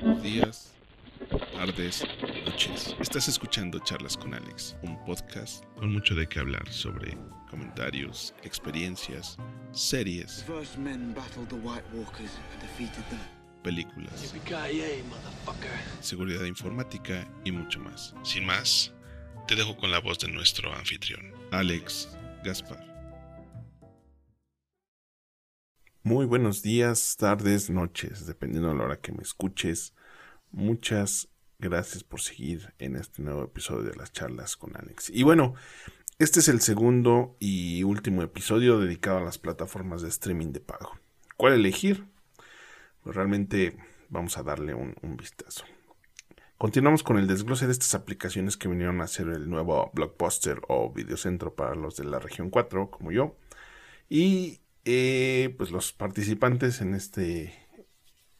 días, tardes, noches. Estás escuchando Charlas con Alex, un podcast con mucho de qué hablar sobre comentarios, experiencias, series, películas, seguridad informática y mucho más. Sin más, te dejo con la voz de nuestro anfitrión, Alex Gaspar. Muy buenos días, tardes, noches, dependiendo de la hora que me escuches. Muchas gracias por seguir en este nuevo episodio de las charlas con Alex. Y bueno, este es el segundo y último episodio dedicado a las plataformas de streaming de pago. ¿Cuál elegir? Pues realmente vamos a darle un, vistazo. Continuamos con el desglose de estas aplicaciones que vinieron a ser el nuevo Blockbuster o Videocentro para los de la región 4, como yo. Y eh, pues los participantes en este,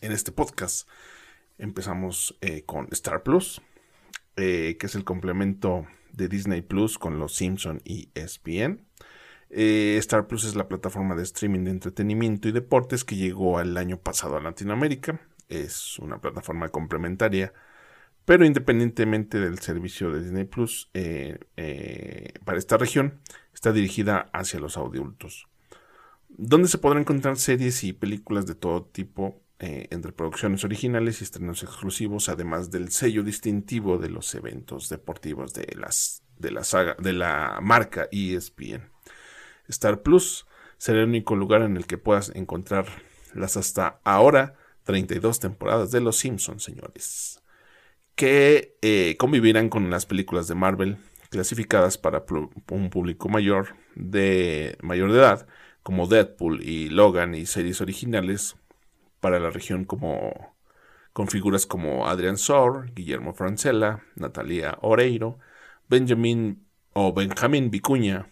en este podcast. Empezamos eh, con Star Plus, eh, que es el complemento de Disney Plus con los Simpson y ESPN. Star Plus es la plataforma de streaming de entretenimiento y deportes que llegó el año pasado a Latinoamérica. Es una plataforma complementaria, pero independientemente del servicio de Disney Plus, para esta región está dirigida hacia los adultos donde se podrán encontrar series y películas de todo tipo, eh, entre producciones originales y estrenos exclusivos, además del sello distintivo de los eventos deportivos de, la, marca ESPN. Star Plus será el único lugar en el que puedas encontrar las hasta ahora 32 temporadas de Los Simpsons, señores, que eh, convivirán con las películas de Marvel clasificadas para un público mayor de mayor de edad como Deadpool y Logan y series originales para la región como con figuras como Adrian Sor, Guillermo Francella, Natalia Oreiro, Benjamin o Benjamín Vicuña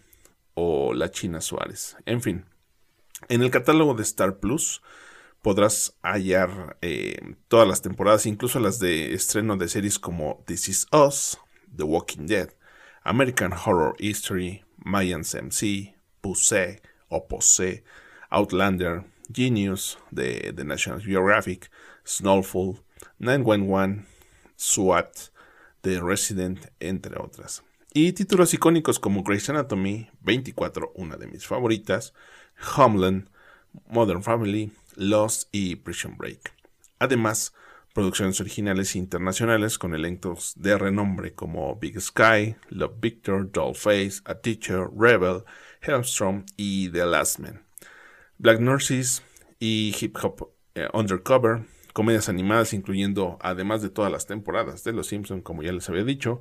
o la China Suárez. En fin, en el catálogo de Star Plus podrás hallar eh, todas las temporadas, incluso las de estreno de series como This Is Us, The Walking Dead, American Horror History, Mayans MC, Pusey o Posey, Outlander, Genius de, de National Geographic, Snowfall, 911, SWAT, The Resident, entre otras. Y títulos icónicos como Grey's Anatomy, 24, una de mis favoritas, Homeland, Modern Family, Lost y Prison Break. Además, producciones originales e internacionales con elencos de renombre como Big Sky, Love Victor, Dollface, A Teacher, Rebel, Helmstrom y The Last Man. Black Nurses y Hip Hop eh, Undercover, comedias animadas incluyendo, además de todas las temporadas de Los Simpson, como ya les había dicho,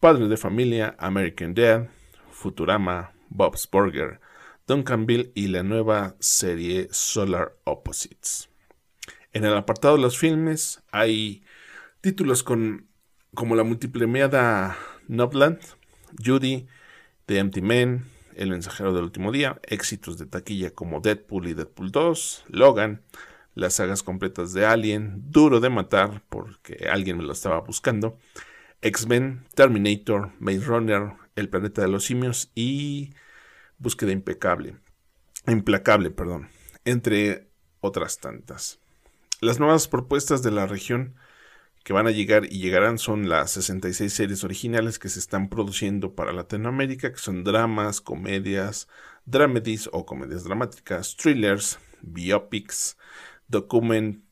Padres de Familia, American Dad, Futurama, Bob's Burger, Duncanville y la nueva serie Solar Opposites. En el apartado de los filmes hay títulos con, como la multipremiada Nobland, Judy, The Empty Man, El mensajero del último día, éxitos de taquilla como Deadpool y Deadpool 2, Logan, las sagas completas de Alien, Duro de Matar, porque alguien me lo estaba buscando, X-Men, Terminator, Maze Runner, El planeta de los simios y Búsqueda impecable, implacable, perdón, entre otras tantas. Las nuevas propuestas de la región que van a llegar y llegarán son las 66 series originales que se están produciendo para Latinoamérica, que son dramas, comedias, dramedies o comedias dramáticas, thrillers, biopics, document,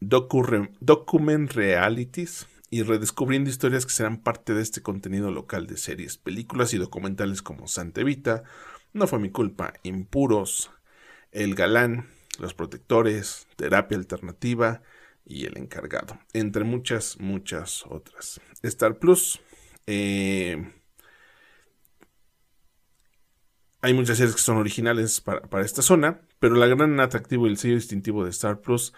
document realities y redescubriendo historias que serán parte de este contenido local de series, películas y documentales como Santa Evita, No fue mi culpa, Impuros, El Galán, Los Protectores, Terapia Alternativa y El Encargado, entre muchas, muchas otras. Star Plus, eh, hay muchas series que son originales para, para esta zona, pero la gran atractivo y el sello distintivo de Star Plus,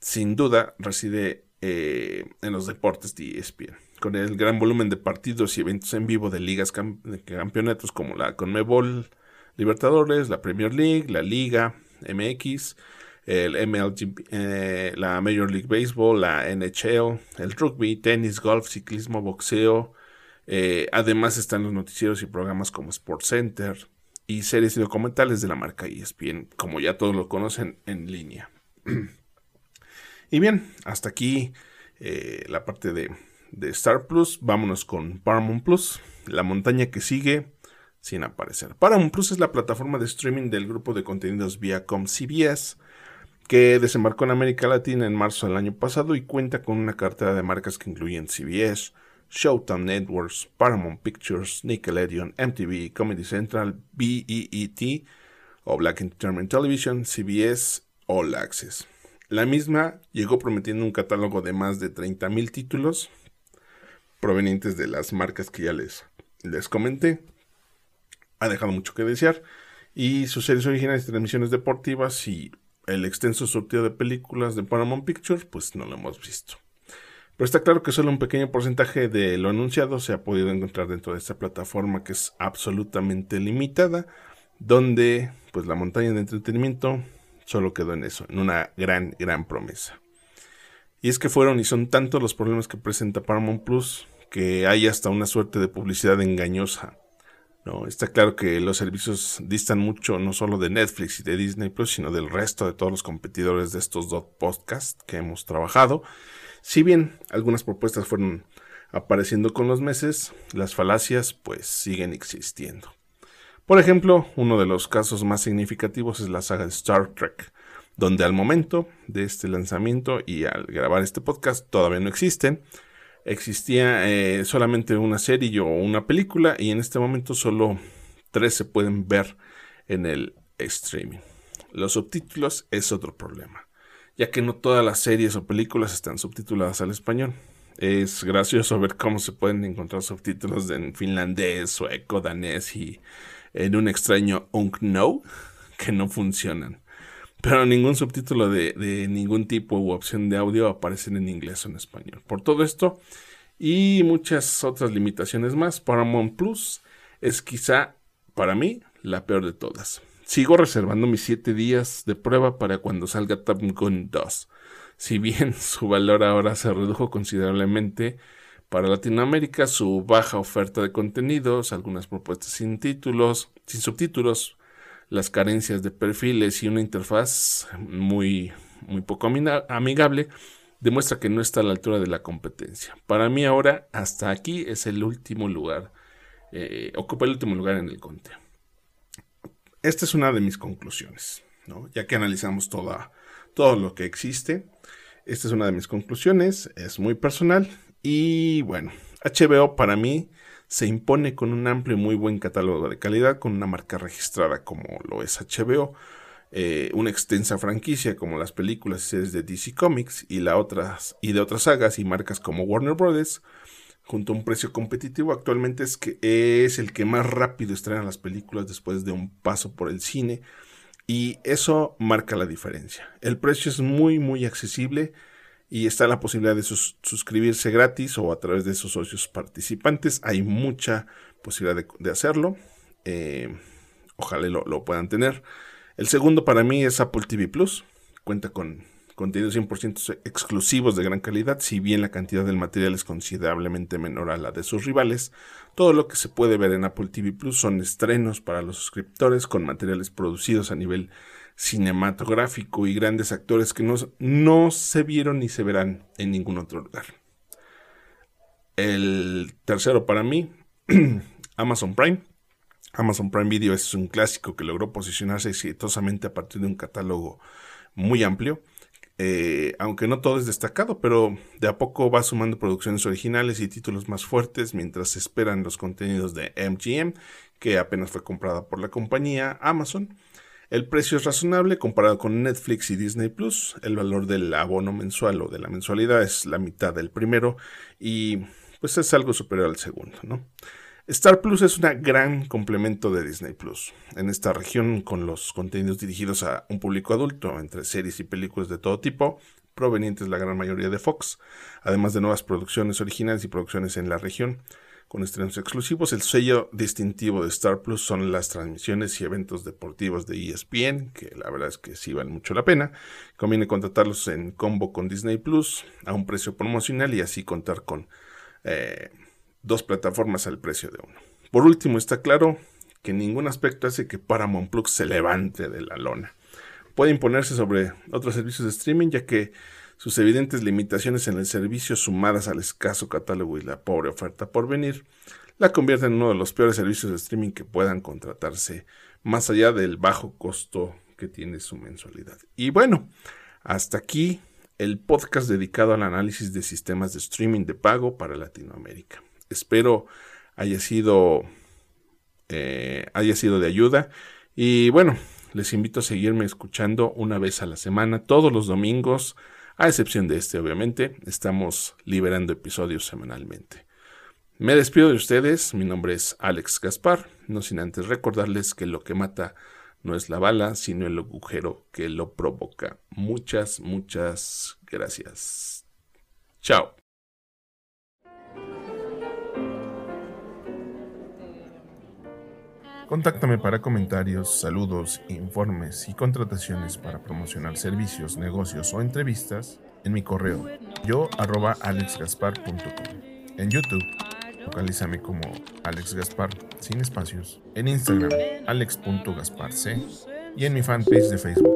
sin duda, reside eh, en los deportes de ESPN. Con el gran volumen de partidos y eventos en vivo de ligas de campeonatos como la Conmebol Libertadores, la Premier League, la Liga MX, el MLG, eh, la Major League Baseball, la NHL, el rugby, tenis, golf, ciclismo, boxeo. Eh, además están los noticieros y programas como Sports Center y series y documentales de la marca ESPN, como ya todos lo conocen en línea. y bien, hasta aquí eh, la parte de, de Star Plus. Vámonos con Paramount Plus, la montaña que sigue sin aparecer. Paramount Plus es la plataforma de streaming del grupo de contenidos Viacom CBS que desembarcó en América Latina en marzo del año pasado y cuenta con una cartera de marcas que incluyen CBS, Showtime Networks, Paramount Pictures, Nickelodeon, MTV, Comedy Central, BEET o Black Entertainment Television, CBS, All Access. La misma llegó prometiendo un catálogo de más de 30.000 títulos provenientes de las marcas que ya les, les comenté. Ha dejado mucho que desear y sus series originales transmisiones deportivas y el extenso surtido de películas de Paramount Pictures, pues no lo hemos visto. Pero está claro que solo un pequeño porcentaje de lo anunciado se ha podido encontrar dentro de esta plataforma que es absolutamente limitada, donde pues la montaña de entretenimiento solo quedó en eso, en una gran, gran promesa. Y es que fueron y son tantos los problemas que presenta Paramount Plus que hay hasta una suerte de publicidad engañosa está claro que los servicios distan mucho no solo de Netflix y de Disney Plus, sino del resto de todos los competidores de estos dos podcasts que hemos trabajado. Si bien algunas propuestas fueron apareciendo con los meses, las falacias pues siguen existiendo. Por ejemplo, uno de los casos más significativos es la saga de Star Trek, donde al momento de este lanzamiento y al grabar este podcast todavía no existen, existía eh, solamente una serie o una película y en este momento solo tres se pueden ver en el streaming. Los subtítulos es otro problema, ya que no todas las series o películas están subtituladas al español. Es gracioso ver cómo se pueden encontrar subtítulos en finlandés, sueco, danés y en un extraño unknow que no funcionan pero ningún subtítulo de, ningún tipo u opción de audio aparecen en inglés o en español. Por todo esto y muchas otras limitaciones más, Paramount Plus es quizá para mí la peor de todas. Sigo reservando mis 7 días de prueba para cuando salga Top Gun 2. Si bien su valor ahora se redujo considerablemente, para Latinoamérica su baja oferta de contenidos, algunas propuestas sin títulos, sin subtítulos, las carencias de perfiles y una interfaz muy, muy poco amigable, demuestra que no está a la altura de la competencia. Para mí ahora, hasta aquí es el último lugar, eh, ocupa el último lugar en el Conte. Esta es una de mis conclusiones, ya que analizamos toda, todo lo que existe. Esta es una de mis conclusiones, es muy personal y bueno, HBO para mí se impone con un amplio y muy buen catálogo de calidad, con una marca registrada como lo es HBO, eh, una extensa franquicia como las películas y series de DC Comics y, la otras, y de otras sagas y marcas como Warner Brothers, junto a un precio competitivo, actualmente es, que es el que más rápido estrena las películas después de un paso por el cine y eso marca la diferencia. El precio es muy muy accesible y está la posibilidad de suscribirse gratis o a través de esos socios participantes. Hay mucha posibilidad de, hacerlo. Eh, ojalá lo, lo, puedan tener. El segundo para mí es Apple TV Plus. Cuenta con contenidos 100% exclusivos de gran calidad, si bien la cantidad del material es considerablemente menor a la de sus rivales. Todo lo que se puede ver en Apple TV Plus son estrenos para los suscriptores con materiales producidos a nivel cinematográfico y grandes actores que no, no se vieron ni se verán en ningún otro lugar. El tercero para mí, Amazon Prime. Amazon Prime Video es un clásico que logró posicionarse exitosamente a partir de un catálogo muy amplio. Eh, aunque no todo es destacado, pero de a poco va sumando producciones originales y títulos más fuertes mientras se esperan los contenidos de MGM, que apenas fue comprada por la compañía Amazon. El precio es razonable comparado con Netflix y Disney Plus. El valor del abono mensual o de la mensualidad es la mitad del primero y pues es algo superior al segundo. Star Plus es un gran complemento de Disney Plus. En esta región, con los contenidos dirigidos a un público adulto, entre series y películas de todo tipo, provenientes la gran mayoría de Fox, además de nuevas producciones originales y producciones en la región, con estrenos exclusivos. El sello distintivo de Star Plus son las transmisiones y eventos deportivos de ESPN, que la verdad es que sí valen mucho la pena. Conviene contratarlos en combo con Disney Plus a un precio promocional y así contar con eh, dos plataformas al precio de uno. Por último, está claro que ningún aspecto hace que Paramount Plus se levante de la lona. puede imponerse sobre otros servicios de streaming, ya que sus evidentes limitaciones en el servicio, sumadas al escaso catálogo y la pobre oferta por venir, la convierten en uno de los peores servicios de streaming que puedan contratarse, más allá del bajo costo que tiene su mensualidad. Y bueno, hasta aquí el podcast dedicado al análisis de sistemas de streaming de pago para Latinoamérica. Espero haya sido, eh, haya sido de ayuda. Y bueno, les invito a seguirme escuchando una vez a la semana, todos los domingos, a excepción de este, obviamente. Estamos liberando episodios semanalmente. Me despido de ustedes, mi nombre es Alex Gaspar, no sin antes recordarles que lo que mata no es la bala, sino el agujero que lo provoca. Muchas, muchas gracias. Chao. Contáctame para comentarios, saludos, informes y contrataciones para promocionar servicios, negocios o entrevistas en mi correo yo arroba alexgaspar.com. En YouTube, localízame como Alex Gaspar sin espacios. En Instagram, alex.gasparc. Y en mi fanpage de Facebook,